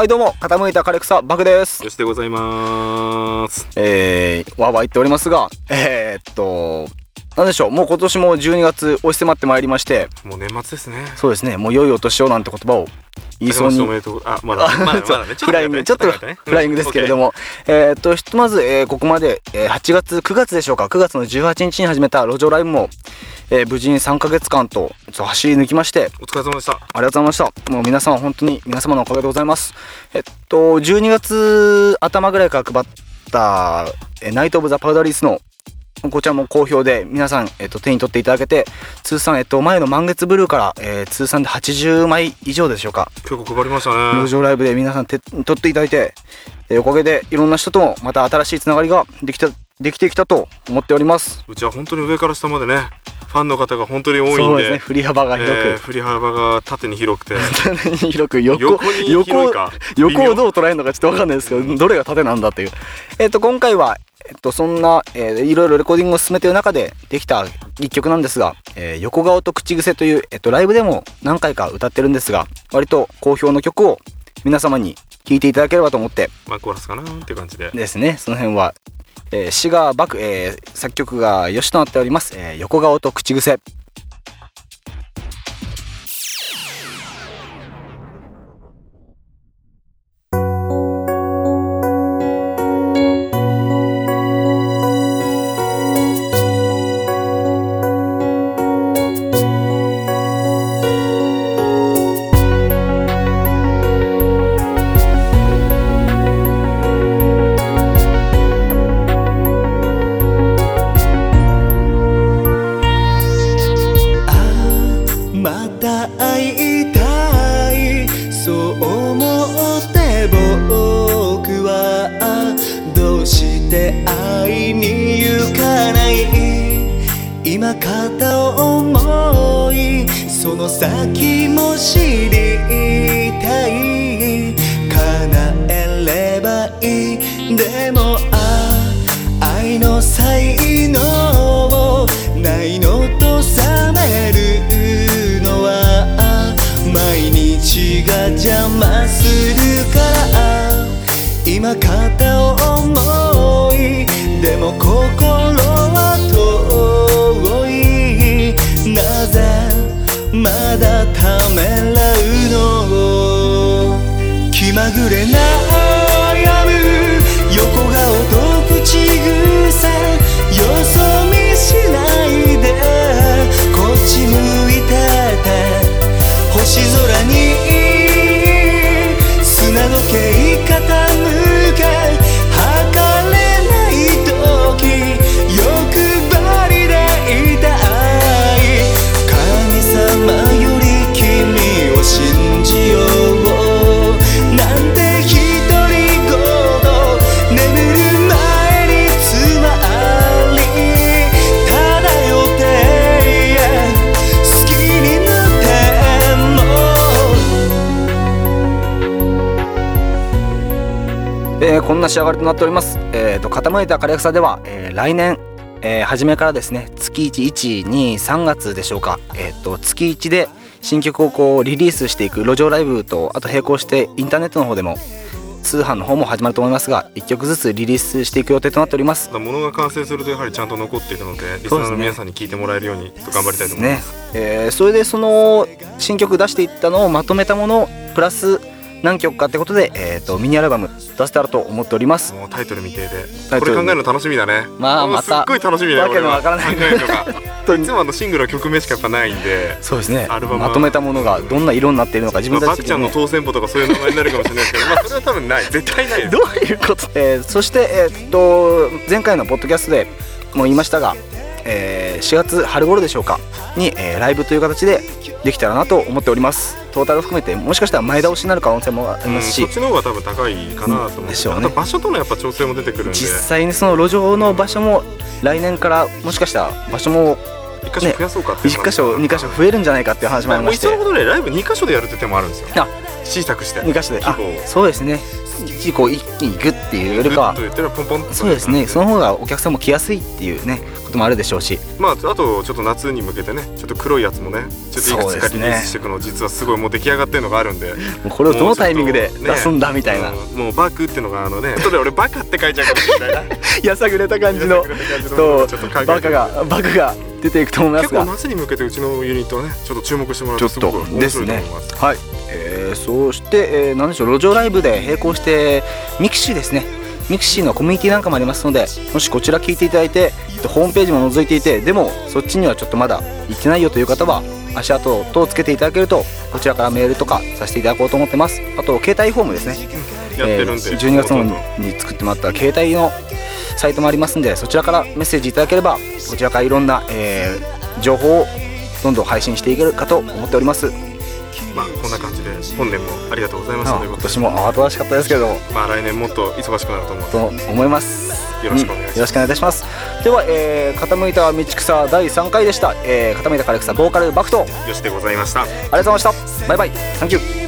はいどうも傾いた枯れ草バクです。よしでございます。えー、わーわー言っておりますがえー、っとなんでしょうもう今年も12月押し迫ってまいりましてもう年末ですね。そうですねもう良いお年をなんて言葉を言いそうにあまだ まだまだね。フライングちょっとフライングですけれども、えー、っとひとまず、えー、ここまで、えー、8月9月でしょうか。9月の18日に始めた路上ライブも、えー、無事に3ヶ月間と走り抜きまして。お疲れ様でした。ありがとうございました。もう皆様本当に皆様のおかげでございます。えっと12月頭ぐらいから配った「ナイト・オブ・ザ・パウダーリース」のこちらも好評で皆さん、えっと、手に取っていただけて通算、えっと、前の満月ブルーから、えー、通算で80枚以上でしょうか。結構配りましたね。路上ライブで皆さん手取っていただいて、えー、おかげでいろんな人ともまた新しいつながりができたできてきたと思っております。うちは本当に上から下までねファンの方が本当に多いんで。そうですね。振り幅が広く、えー、振り幅が縦に広くて。縦に広く横横に横横をどう捉えるのかちょっと分かんないですけどどれが縦なんだっていう。えっ、ー、と今回はえっと、そんな、えー、いろいろレコーディングを進めている中でできた一曲なんですが、えー、横顔と口癖という、えっと、ライブでも何回か歌ってるんですが、割と好評の曲を皆様に聴いていただければと思って。まあ、コーラスかなっていう感じで。ですね。その辺は、えー、詩がバク、えー、作曲がよしとなっております。えー、横顔と口癖。方を思いその先も知りたい叶えればいいでもあ愛の才能をないのと覚めるのは毎日が邪魔するから今片まだためらうの？気まぐれなこんな仕上がりとなっております。えっ、ー、と、傾いた枯れ草では、えー、来年、えー、初めからですね、月1、1、2、3月でしょうか、えっ、ー、と、月1で新曲をこうリリースしていく路上ライブと、あと並行してインターネットの方でも、通販の方も始まると思いますが1曲ずつリリースしていく予定となっております。ものが完成するとやはりちゃんと残っているのでリスナーの皆さんに聞いてもらえるように頑張りたいと思います、ね。えー、それでその新曲出していったのをまとめたものプラス何曲かってことで、えーと、ミニアルバム出せたらと思っております。もうタイトル未定で。これ考えるの楽しみだね。まあまたすっごい楽しみだよわけのわからない。いつもあのシングルの曲名しかやっぱないんで。そうですね。アルバムまとめたものがどんな色になっているのか自分たちで、ね、まあ、バクちゃんの当選簿とかそういう名前になるかもしれないですけど まあそれは多分ない。絶対ないどういうこと、えー、そしてえー、っと前回のポッドキャストでも言いましたがえー、4月春頃でしょうか？に、えー、ライブという形でできたらなと思っております。トータル含めてもしかしたら前倒しになる可能性もありますし、そっちの方が多分高いかなと思って、でしょうね、あと場所とのやっぱ調整も出てくるんで。実際にその路上の場所も来年からもしかしたら場所も1箇所増やそうかっていう、1箇所2箇所増えるんじゃないかっていう話もありまして。もう一度ほどねライブ2箇所でやるって手もあるんですよ。あ小さくして。2箇所で。そうですねちこう一気にグッっていうよりかはそうですね。その方がお客さんも来やすいっていうねこともあるでしょうし。まああとちょっと夏に向けてねちょっと黒いやつもねちょっといくつかリリースしていくの、実はすごいもう出来上がってるのがあるんで。もうこれをどのタイミングで出すんだみたいな、ねうんもうバクっていうのがあのね後で俺バカって書いちゃうかもしれないな。やさぐれた感じの。バカがバカが出ていくと思います結構が夏に向けてうちのユニットはねちょっと注目してもらうとすごく面白いとですね思います。はい、えー、そして、えー、何でしょう路上ライブで並行してミクシーですね。ミクシーのコミュニティなんかもありますのでもしこちら聞いていただいてえっとホームページも覗いていてでもそっちにはちょっとまだ行ってないよという方は足跡等をつけていただけるとこちらからメールとかさせていただこうと思ってます。あと携帯フォームですね。えー12月のに作ってもらった携帯のサイトもありますんでそちらからメッセージいただければこちらからいろんな、えー情報をどんどん配信していけるかと思っております。とまあこんな感じで本年もありがとうございましたということで今年も慌ただしかったですけど。まあ来年もっと忙しくなると思う。と思います。よろしくお願いします。うんよろしくお願いいたします。では、えー、傾いた道草第3回でした、えー、傾いた枯れ草ボーカルバクト。ありよしでございました。がとうございました。バイバイ。サンキュー